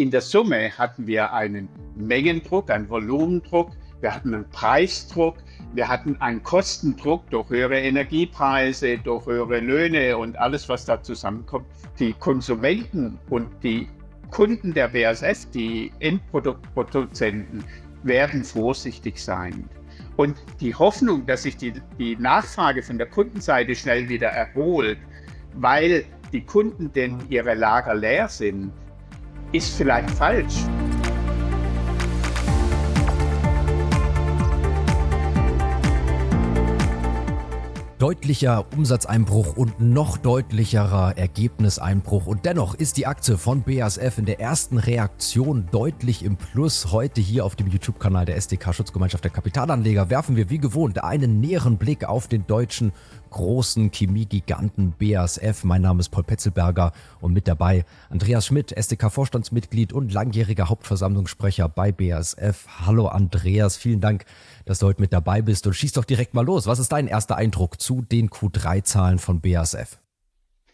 in der Summe hatten wir einen Mengendruck, einen Volumendruck, wir hatten einen Preisdruck, wir hatten einen Kostendruck durch höhere Energiepreise, durch höhere Löhne und alles, was da zusammenkommt. Die Konsumenten und die Kunden der BASF, die Endproduktproduzenten, werden vorsichtig sein. Und die Hoffnung, dass sich die, die Nachfrage von der Kundenseite schnell wieder erholt, weil die Kunden denn ihre Lager leer sind, ist vielleicht falsch. Deutlicher Umsatzeinbruch und noch deutlicherer Ergebniseinbruch. Und dennoch ist die Aktie von BASF in der ersten Reaktion deutlich im Plus. Heute hier auf dem YouTube-Kanal der SDK Schutzgemeinschaft der Kapitalanleger werfen wir wie gewohnt einen näheren Blick auf den deutschen großen Chemiegiganten BASF. Mein Name ist Paul Petzelberger und mit dabei Andreas Schmidt, SDK-Vorstandsmitglied und langjähriger Hauptversammlungssprecher bei BASF. Hallo Andreas, vielen Dank, dass du heute mit dabei bist und schieß doch direkt mal los. Was ist dein erster Eindruck zu den Q3-Zahlen von BASF?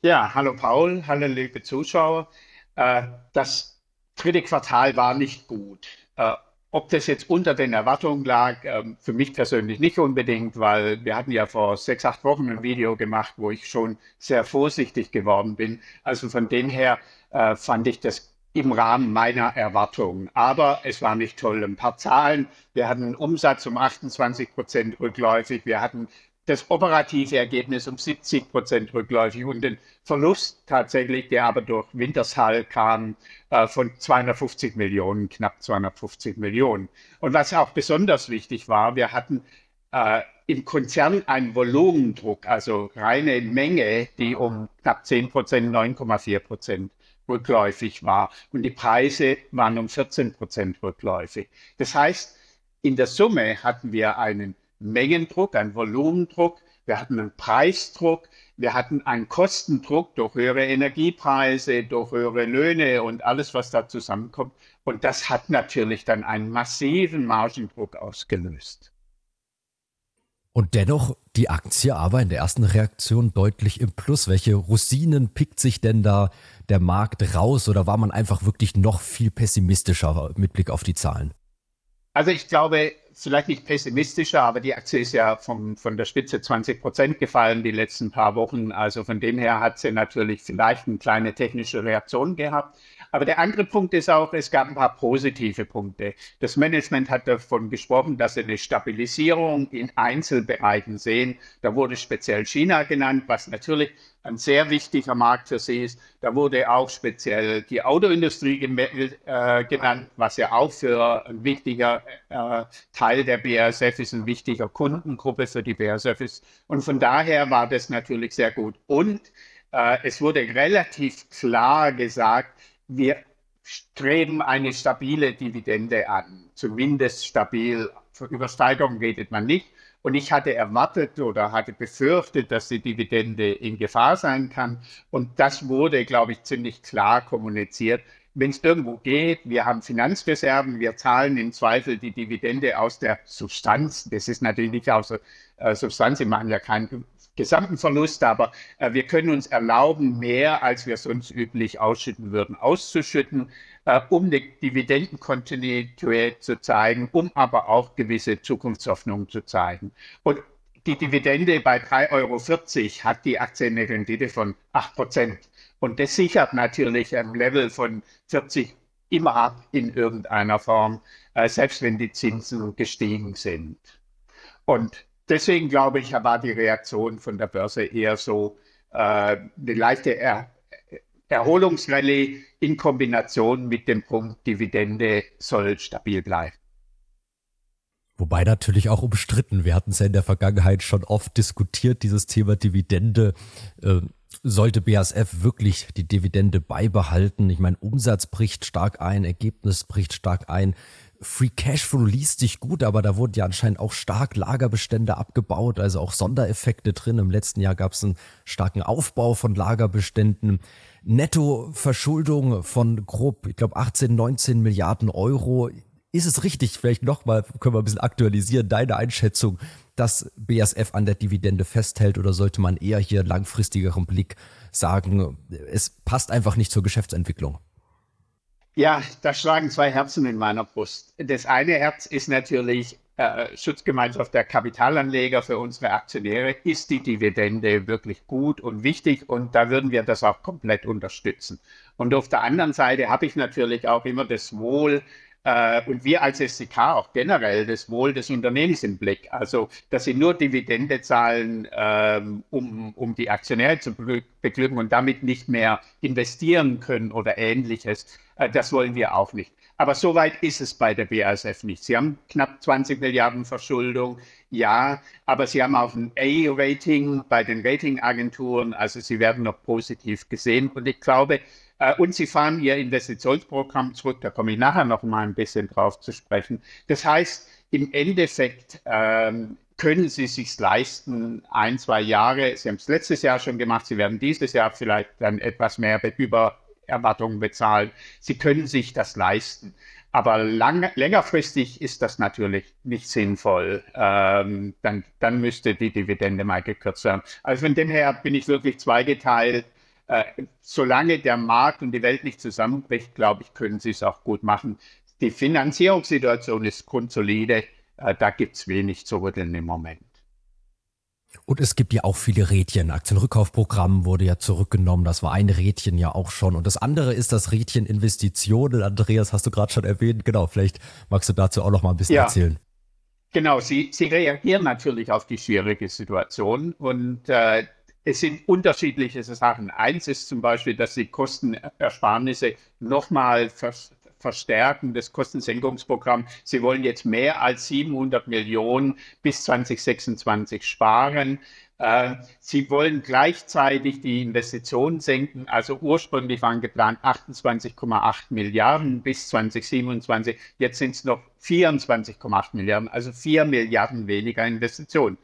Ja, hallo Paul, hallo liebe Zuschauer. Äh, das dritte Quartal war nicht gut. Äh, ob das jetzt unter den Erwartungen lag, ähm, für mich persönlich nicht unbedingt, weil wir hatten ja vor sechs, acht Wochen ein Video gemacht, wo ich schon sehr vorsichtig geworden bin. Also von dem her äh, fand ich das im Rahmen meiner Erwartungen. Aber es war nicht toll. Ein paar Zahlen. Wir hatten einen Umsatz um 28 Prozent rückläufig. Wir hatten das operative Ergebnis um 70 Prozent rückläufig und den Verlust tatsächlich, der aber durch Wintershall kam, äh, von 250 Millionen, knapp 250 Millionen. Und was auch besonders wichtig war, wir hatten äh, im Konzern einen Volumendruck, also reine Menge, die um knapp 10 Prozent, 9,4 Prozent rückläufig war. Und die Preise waren um 14 Prozent rückläufig. Das heißt, in der Summe hatten wir einen Mengendruck, einen Volumendruck, wir hatten einen Preisdruck, wir hatten einen Kostendruck durch höhere Energiepreise, durch höhere Löhne und alles, was da zusammenkommt. Und das hat natürlich dann einen massiven Margendruck ausgelöst. Und dennoch die Aktie aber in der ersten Reaktion deutlich im Plus. Welche Rosinen pickt sich denn da der Markt raus oder war man einfach wirklich noch viel pessimistischer mit Blick auf die Zahlen? Also ich glaube, vielleicht nicht pessimistischer, aber die Aktie ist ja vom, von der Spitze 20 Prozent gefallen die letzten paar Wochen. Also von dem her hat sie natürlich vielleicht eine kleine technische Reaktion gehabt. Aber der andere Punkt ist auch, es gab ein paar positive Punkte. Das Management hat davon gesprochen, dass sie eine Stabilisierung in Einzelbereichen sehen. Da wurde speziell China genannt, was natürlich ein sehr wichtiger Markt für sie ist. Da wurde auch speziell die Autoindustrie äh, genannt, was ja auch für ein wichtiger äh, Teil der BASF ist, ein wichtiger Kundengruppe für die BASF ist. Und von daher war das natürlich sehr gut. Und äh, es wurde relativ klar gesagt, wir streben eine stabile Dividende an, zumindest stabil. Über Steigerung redet man nicht. Und ich hatte erwartet oder hatte befürchtet, dass die Dividende in Gefahr sein kann. Und das wurde, glaube ich, ziemlich klar kommuniziert. Wenn es irgendwo geht, wir haben Finanzreserven, wir zahlen im Zweifel die Dividende aus der Substanz. Das ist natürlich nicht aus der äh, Substanz, sie machen ja keinen gesamten Verlust, aber äh, wir können uns erlauben, mehr als wir sonst üblich ausschütten würden, auszuschütten, äh, um eine Dividendenkontinuität zu zeigen, um aber auch gewisse Zukunftshoffnungen zu zeigen. Und die Dividende bei 3,40 Euro hat die Aktie eine Rendite von 8 Prozent. Und das sichert natürlich ein Level von 40 immer ab in irgendeiner Form, äh, selbst wenn die Zinsen gestiegen sind. Und deswegen glaube ich, war die Reaktion von der Börse eher so äh, eine leichte er Erholungsrallye in Kombination mit dem Punkt Dividende soll stabil bleiben. Wobei natürlich auch umstritten. Wir hatten es ja in der Vergangenheit schon oft diskutiert, dieses Thema Dividende. Äh, sollte BASF wirklich die Dividende beibehalten? Ich meine, Umsatz bricht stark ein, Ergebnis bricht stark ein. Free Cashflow liest sich gut, aber da wurden ja anscheinend auch stark Lagerbestände abgebaut, also auch Sondereffekte drin. Im letzten Jahr gab es einen starken Aufbau von Lagerbeständen. Nettoverschuldung von grob, ich glaube, 18, 19 Milliarden Euro. Ist es richtig, vielleicht nochmal, können wir ein bisschen aktualisieren, deine Einschätzung, dass BASF an der Dividende festhält oder sollte man eher hier langfristigeren Blick sagen, es passt einfach nicht zur Geschäftsentwicklung? Ja, da schlagen zwei Herzen in meiner Brust. Das eine Herz ist natürlich äh, Schutzgemeinschaft der Kapitalanleger für unsere Aktionäre. Ist die Dividende wirklich gut und wichtig? Und da würden wir das auch komplett unterstützen. Und auf der anderen Seite habe ich natürlich auch immer das Wohl äh, und wir als SDK auch generell das Wohl des Unternehmens im Blick. Also, dass sie nur Dividende zahlen, ähm, um, um die Aktionäre zu beglücken und damit nicht mehr investieren können oder ähnliches, äh, das wollen wir auch nicht. Aber so weit ist es bei der BASF nicht. Sie haben knapp 20 Milliarden Verschuldung, ja, aber sie haben auch ein A-Rating bei den Ratingagenturen, also sie werden noch positiv gesehen. Und ich glaube, und sie fahren ihr Investitionsprogramm zurück, da komme ich nachher noch mal ein bisschen drauf zu sprechen. Das heißt, im Endeffekt ähm, können sie sich leisten, ein, zwei Jahre, sie haben es letztes Jahr schon gemacht, sie werden dieses Jahr vielleicht dann etwas mehr über Erwartungen bezahlen. Sie können sich das leisten. Aber lang, längerfristig ist das natürlich nicht sinnvoll. Ähm, dann, dann müsste die Dividende mal gekürzt werden. Also von dem her bin ich wirklich zweigeteilt. Äh, solange der Markt und die Welt nicht zusammenbricht, glaube ich, können sie es auch gut machen. Die Finanzierungssituation ist grundsolide. Äh, da gibt es wenig zu rütteln im Moment. Und es gibt ja auch viele Rädchen. Aktienrückkaufprogramm wurde ja zurückgenommen. Das war ein Rädchen ja auch schon. Und das andere ist das Rädchen Investitionen. Andreas, hast du gerade schon erwähnt. Genau, vielleicht magst du dazu auch noch mal ein bisschen ja. erzählen. Genau, sie, sie reagieren natürlich auf die schwierige Situation und äh, es sind unterschiedliche Sachen. Eins ist zum Beispiel, dass die Kostenersparnisse nochmal vers verstärken, das Kostensenkungsprogramm. Sie wollen jetzt mehr als 700 Millionen bis 2026 sparen. Äh, Sie wollen gleichzeitig die Investitionen senken. Also ursprünglich waren geplant 28,8 Milliarden bis 2027. Jetzt sind es noch 24,8 Milliarden, also 4 Milliarden weniger Investitionen.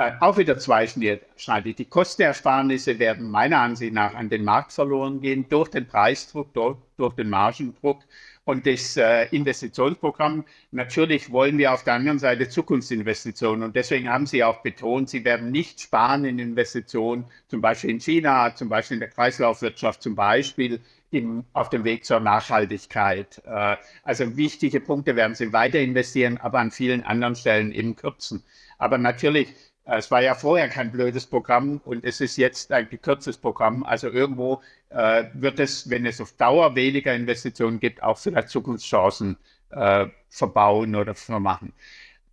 Äh, auch wieder zweischneidig. Die Kostenersparnisse werden meiner Ansicht nach an den Markt verloren gehen durch den Preisdruck, durch, durch den Margendruck und das äh, Investitionsprogramm. Natürlich wollen wir auf der anderen Seite Zukunftsinvestitionen und deswegen haben Sie auch betont, Sie werden nicht sparen in Investitionen, zum Beispiel in China, zum Beispiel in der Kreislaufwirtschaft, zum Beispiel im, auf dem Weg zur Nachhaltigkeit. Äh, also wichtige Punkte werden Sie weiter investieren, aber an vielen anderen Stellen eben kürzen. Aber natürlich es war ja vorher kein blödes Programm und es ist jetzt ein gekürztes Programm. Also irgendwo äh, wird es, wenn es auf Dauer weniger Investitionen gibt, auch vielleicht Zukunftschancen äh, verbauen oder vermachen.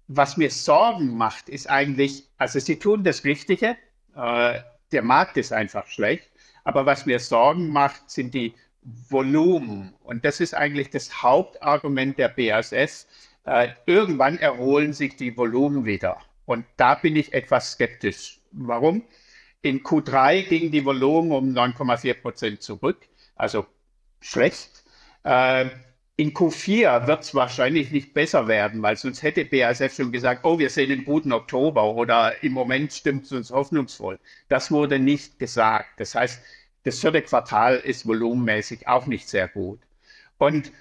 Was mir Sorgen macht, ist eigentlich, also sie tun das Richtige, äh, der Markt ist einfach schlecht, aber was mir Sorgen macht, sind die Volumen. Und das ist eigentlich das Hauptargument der BASF. Äh, irgendwann erholen sich die Volumen wieder. Und da bin ich etwas skeptisch. Warum? In Q3 ging die Volumen um 9,4 Prozent zurück, also schlecht. Äh, in Q4 wird es wahrscheinlich nicht besser werden, weil sonst hätte BASF schon gesagt, oh, wir sehen einen guten Oktober oder im Moment stimmt es uns hoffnungsvoll. Das wurde nicht gesagt. Das heißt, das vierte Quartal ist volumenmäßig auch nicht sehr gut. Und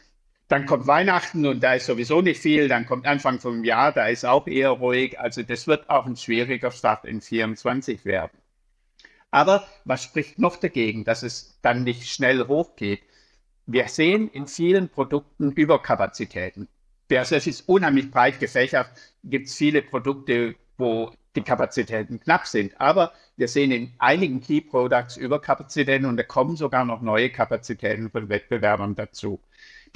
dann kommt Weihnachten und da ist sowieso nicht viel. Dann kommt Anfang vom Jahr, da ist auch eher ruhig. Also das wird auch ein schwieriger Start in 24 werden. Aber was spricht noch dagegen, dass es dann nicht schnell hochgeht? Wir sehen in vielen Produkten Überkapazitäten. BASF ist unheimlich breit gefächert. Gibt es viele Produkte, wo die Kapazitäten knapp sind. Aber wir sehen in einigen Key Products Überkapazitäten und da kommen sogar noch neue Kapazitäten von Wettbewerbern dazu.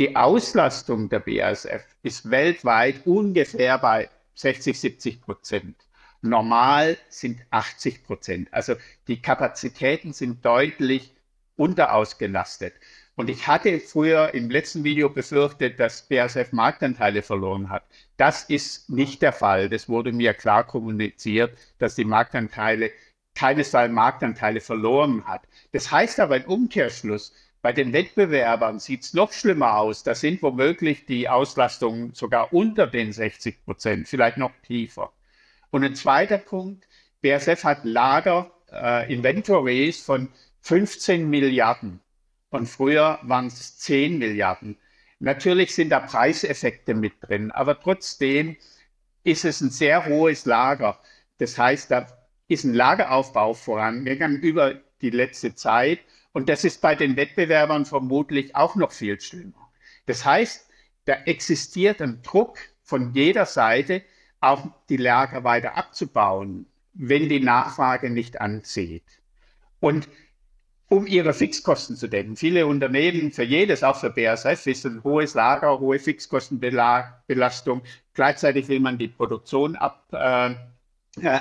Die Auslastung der BASF ist weltweit ungefähr bei 60, 70 Prozent. Normal sind 80 Prozent. Also die Kapazitäten sind deutlich unterausgelastet. Und ich hatte früher im letzten Video befürchtet, dass BASF Marktanteile verloren hat. Das ist nicht der Fall. Das wurde mir klar kommuniziert, dass die Marktanteile keinesfalls Marktanteile verloren hat. Das heißt aber im Umkehrschluss, bei den Wettbewerbern sieht es noch schlimmer aus. Da sind womöglich die Auslastungen sogar unter den 60 Prozent, vielleicht noch tiefer. Und ein zweiter Punkt, BASF hat Lager, äh, Inventories von 15 Milliarden. Und früher waren es 10 Milliarden. Natürlich sind da Preiseffekte mit drin, aber trotzdem ist es ein sehr hohes Lager. Das heißt, da ist ein Lageraufbau vorangegangen über die letzte Zeit und das ist bei den Wettbewerbern vermutlich auch noch viel schlimmer. Das heißt, da existiert ein Druck von jeder Seite, auch die Lager weiter abzubauen, wenn die Nachfrage nicht anzieht. Und um ihre Fixkosten zu decken. Viele Unternehmen, für jedes, auch für BASF, ist ein hohes Lager, hohe Fixkostenbelastung. Gleichzeitig will man die Produktion ab, äh,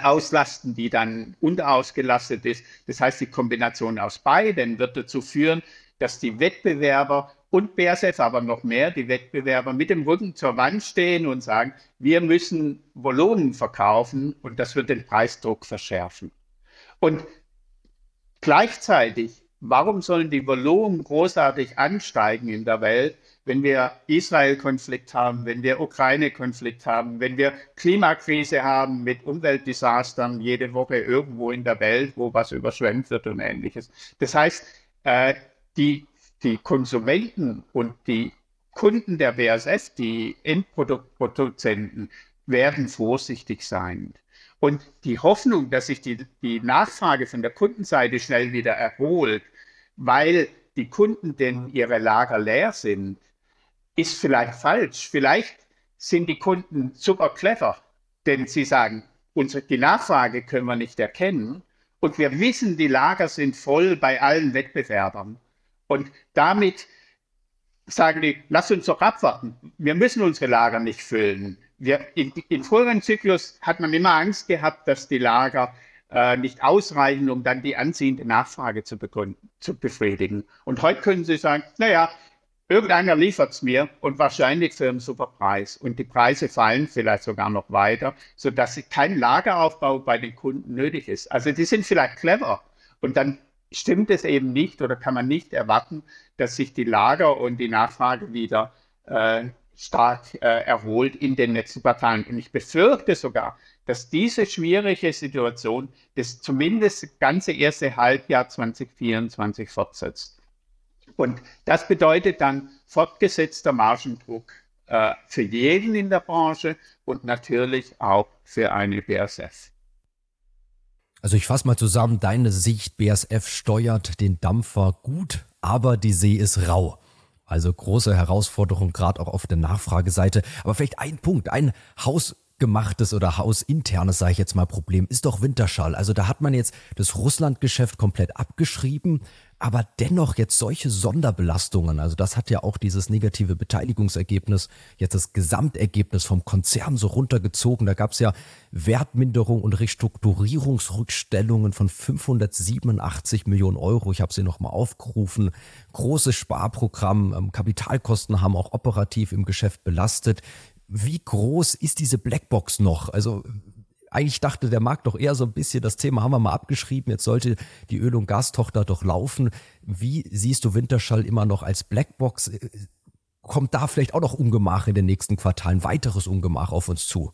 auslasten, die dann unterausgelastet ist. Das heißt, die Kombination aus beiden wird dazu führen, dass die Wettbewerber und BASF, aber noch mehr, die Wettbewerber mit dem Rücken zur Wand stehen und sagen, wir müssen Volumen verkaufen und das wird den Preisdruck verschärfen. Und Gleichzeitig, warum sollen die Volumen großartig ansteigen in der Welt, wenn wir Israel-Konflikt haben, wenn wir Ukraine-Konflikt haben, wenn wir Klimakrise haben mit Umweltdesastern jede Woche irgendwo in der Welt, wo was überschwemmt wird und ähnliches. Das heißt, äh, die, die Konsumenten und die Kunden der BASF, die Endproduktproduzenten, werden vorsichtig sein. Und die Hoffnung, dass sich die, die Nachfrage von der Kundenseite schnell wieder erholt, weil die Kunden denn ihre Lager leer sind, ist vielleicht falsch. Vielleicht sind die Kunden super clever, denn sie sagen, unsere, die Nachfrage können wir nicht erkennen und wir wissen, die Lager sind voll bei allen Wettbewerbern. Und damit sagen die, lass uns doch abwarten. Wir müssen unsere Lager nicht füllen wir, in, in früheren Zyklus hat man immer Angst gehabt, dass die Lager äh, nicht ausreichen, um dann die anziehende Nachfrage zu, zu befriedigen. Und heute können Sie sagen, naja, irgendeiner liefert es mir und wahrscheinlich für einen super Preis. Und die Preise fallen vielleicht sogar noch weiter, sodass kein Lageraufbau bei den Kunden nötig ist. Also die sind vielleicht clever und dann stimmt es eben nicht oder kann man nicht erwarten, dass sich die Lager und die Nachfrage wieder äh, stark äh, erholt in den letzten Quartalen. Und ich befürchte sogar, dass diese schwierige Situation das zumindest ganze erste Halbjahr 2024 fortsetzt. Und das bedeutet dann fortgesetzter Margendruck äh, für jeden in der Branche und natürlich auch für eine BASF. Also ich fasse mal zusammen, deine Sicht, BASF steuert den Dampfer gut, aber die See ist rau. Also große Herausforderung, gerade auch auf der Nachfrageseite. Aber vielleicht ein Punkt, ein hausgemachtes oder hausinternes, sage ich jetzt mal, Problem ist doch Winterschall. Also da hat man jetzt das Russlandgeschäft komplett abgeschrieben aber dennoch jetzt solche Sonderbelastungen, also das hat ja auch dieses negative Beteiligungsergebnis, jetzt das Gesamtergebnis vom Konzern so runtergezogen. Da gab es ja Wertminderung und Restrukturierungsrückstellungen von 587 Millionen Euro. Ich habe sie nochmal aufgerufen. Großes Sparprogramm, ähm, Kapitalkosten haben auch operativ im Geschäft belastet. Wie groß ist diese Blackbox noch? Also eigentlich dachte der Markt doch eher so ein bisschen, das Thema haben wir mal abgeschrieben, jetzt sollte die Öl- und Gastochter doch laufen. Wie siehst du Winterschall immer noch als Blackbox? Kommt da vielleicht auch noch Ungemach in den nächsten Quartalen, weiteres Ungemach auf uns zu?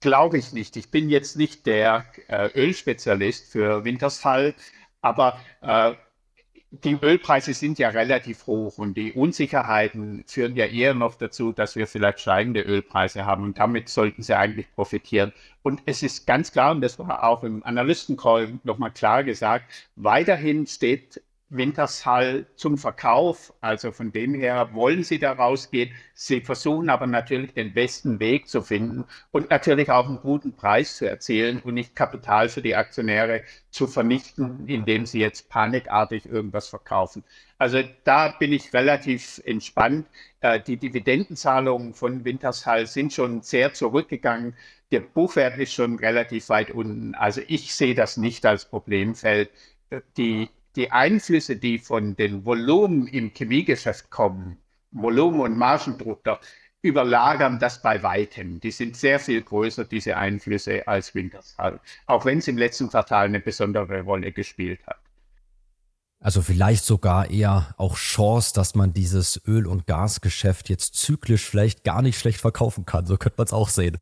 Glaube ich nicht. Ich bin jetzt nicht der äh, Ölspezialist für Wintersfall, aber äh, die Ölpreise sind ja relativ hoch und die Unsicherheiten führen ja eher noch dazu, dass wir vielleicht steigende Ölpreise haben und damit sollten sie eigentlich profitieren. Und es ist ganz klar, und das war auch im Analystencall nochmal klar gesagt, weiterhin steht Wintershall zum Verkauf. Also von dem her wollen sie da rausgehen. Sie versuchen aber natürlich den besten Weg zu finden und natürlich auch einen guten Preis zu erzielen und nicht Kapital für die Aktionäre zu vernichten, indem sie jetzt panikartig irgendwas verkaufen. Also da bin ich relativ entspannt. Äh, die Dividendenzahlungen von Wintershall sind schon sehr zurückgegangen. Der Buchwert ist schon relativ weit unten. Also ich sehe das nicht als Problemfeld. Die die Einflüsse, die von den Volumen im Chemiegeschäft kommen, Volumen und Margendruck, überlagern das bei weitem. Die sind sehr viel größer, diese Einflüsse, als Wintershall, auch wenn es im letzten Quartal eine besondere Rolle gespielt hat. Also vielleicht sogar eher auch Chance, dass man dieses Öl- und Gasgeschäft jetzt zyklisch vielleicht gar nicht schlecht verkaufen kann. So könnte man es auch sehen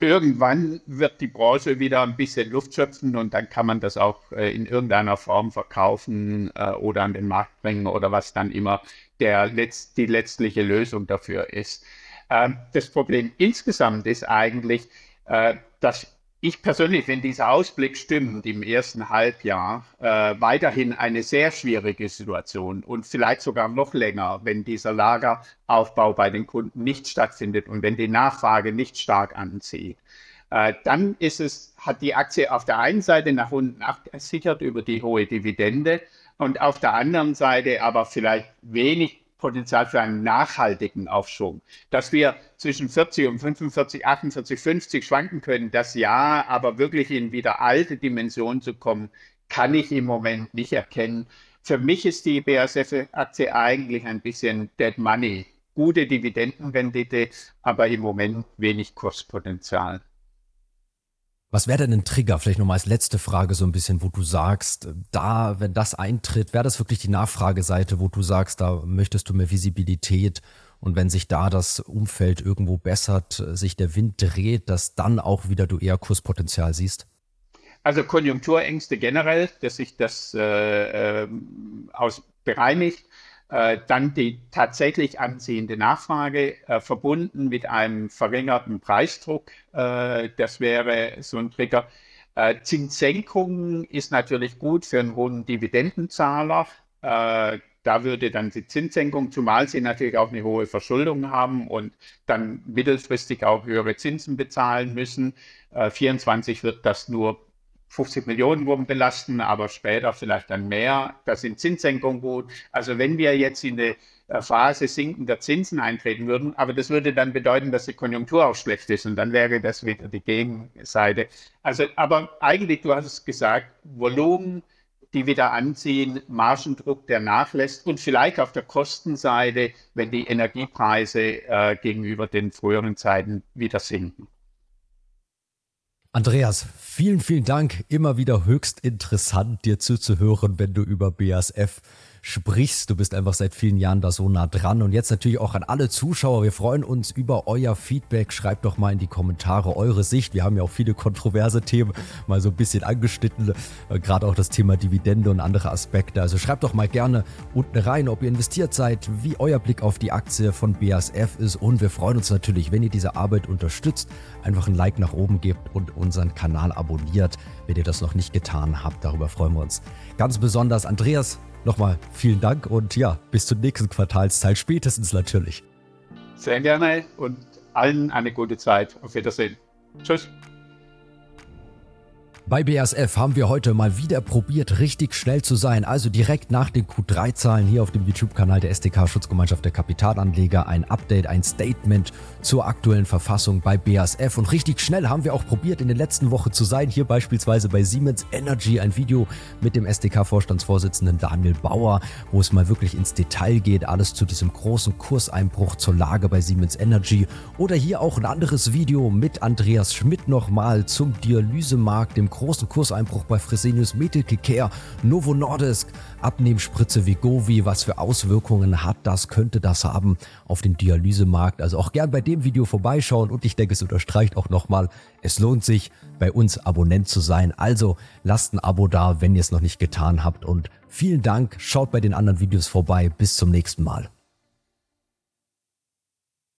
irgendwann wird die Branche wieder ein bisschen Luft schöpfen und dann kann man das auch äh, in irgendeiner Form verkaufen äh, oder an den Markt bringen oder was dann immer der letzt, die letztliche Lösung dafür ist. Ähm, das Problem insgesamt ist eigentlich, äh, dass ich persönlich, wenn dieser Ausblick stimmt im ersten Halbjahr, äh, weiterhin eine sehr schwierige Situation und vielleicht sogar noch länger, wenn dieser Lageraufbau bei den Kunden nicht stattfindet und wenn die Nachfrage nicht stark anzieht. Äh, dann ist es, hat die Aktie auf der einen Seite nach unten abgesichert über die hohe Dividende und auf der anderen Seite aber vielleicht wenig Potenzial für einen nachhaltigen Aufschwung. Dass wir zwischen 40 und 45, 48, 50 schwanken können, das ja, aber wirklich in wieder alte Dimensionen zu kommen, kann ich im Moment nicht erkennen. Für mich ist die BASF-Aktie eigentlich ein bisschen Dead Money. Gute Dividendenrendite, aber im Moment wenig Kurspotenzial. Was wäre denn ein Trigger? Vielleicht nochmal als letzte Frage so ein bisschen, wo du sagst, da, wenn das eintritt, wäre das wirklich die Nachfrageseite, wo du sagst, da möchtest du mehr Visibilität und wenn sich da das Umfeld irgendwo bessert, sich der Wind dreht, dass dann auch wieder du eher Kurspotenzial siehst? Also Konjunkturängste generell, dass sich das äh, äh, aus bereinigt. Äh, dann die tatsächlich anziehende Nachfrage äh, verbunden mit einem verringerten Preisdruck. Äh, das wäre so ein Trigger. Äh, Zinssenkung ist natürlich gut für einen hohen Dividendenzahler. Äh, da würde dann die Zinssenkung, zumal sie natürlich auch eine hohe Verschuldung haben und dann mittelfristig auch höhere Zinsen bezahlen müssen. 24 wird das nur 50 Millionen wurden belasten, aber später vielleicht dann mehr. Da sind Zinssenkungen gut. Also wenn wir jetzt in eine äh, Phase sinkender Zinsen eintreten würden, aber das würde dann bedeuten, dass die Konjunktur auch schlecht ist und dann wäre das wieder die Gegenseite. Also, aber eigentlich, du hast es gesagt, Volumen, die wieder anziehen, Margendruck, der nachlässt und vielleicht auf der Kostenseite, wenn die Energiepreise äh, gegenüber den früheren Zeiten wieder sinken. Andreas, vielen, vielen Dank. Immer wieder höchst interessant, dir zuzuhören, wenn du über BASF sprichst. Du bist einfach seit vielen Jahren da so nah dran. Und jetzt natürlich auch an alle Zuschauer. Wir freuen uns über euer Feedback. Schreibt doch mal in die Kommentare eure Sicht. Wir haben ja auch viele kontroverse Themen mal so ein bisschen angeschnitten. Äh, gerade auch das Thema Dividende und andere Aspekte. Also schreibt doch mal gerne unten rein, ob ihr investiert seid, wie euer Blick auf die Aktie von BASF ist. Und wir freuen uns natürlich, wenn ihr diese Arbeit unterstützt, einfach ein Like nach oben gebt und unseren Kanal abonniert, wenn ihr das noch nicht getan habt. Darüber freuen wir uns. Ganz besonders Andreas, Nochmal vielen Dank und ja, bis zur nächsten Quartalszeit, spätestens natürlich. Sehr gerne und allen eine gute Zeit. Auf Wiedersehen. Tschüss. Bei BASF haben wir heute mal wieder probiert, richtig schnell zu sein. Also direkt nach den Q3-Zahlen hier auf dem YouTube-Kanal der SDK Schutzgemeinschaft der Kapitalanleger ein Update, ein Statement zur aktuellen Verfassung bei BASF. Und richtig schnell haben wir auch probiert, in den letzten Wochen zu sein. Hier beispielsweise bei Siemens Energy ein Video mit dem SDK-Vorstandsvorsitzenden Daniel Bauer, wo es mal wirklich ins Detail geht. Alles zu diesem großen Kurseinbruch zur Lage bei Siemens Energy. Oder hier auch ein anderes Video mit Andreas Schmidt nochmal zum Dialysemarkt, dem großen Kurseinbruch bei Fresenius Medical Care, Novo Nordisk, Abnehmspritze Vigovi, was für Auswirkungen hat das, könnte das haben auf den Dialysemarkt. Also auch gern bei dem Video vorbeischauen und ich denke, es unterstreicht auch nochmal, es lohnt sich, bei uns Abonnent zu sein. Also lasst ein Abo da, wenn ihr es noch nicht getan habt und vielen Dank, schaut bei den anderen Videos vorbei, bis zum nächsten Mal.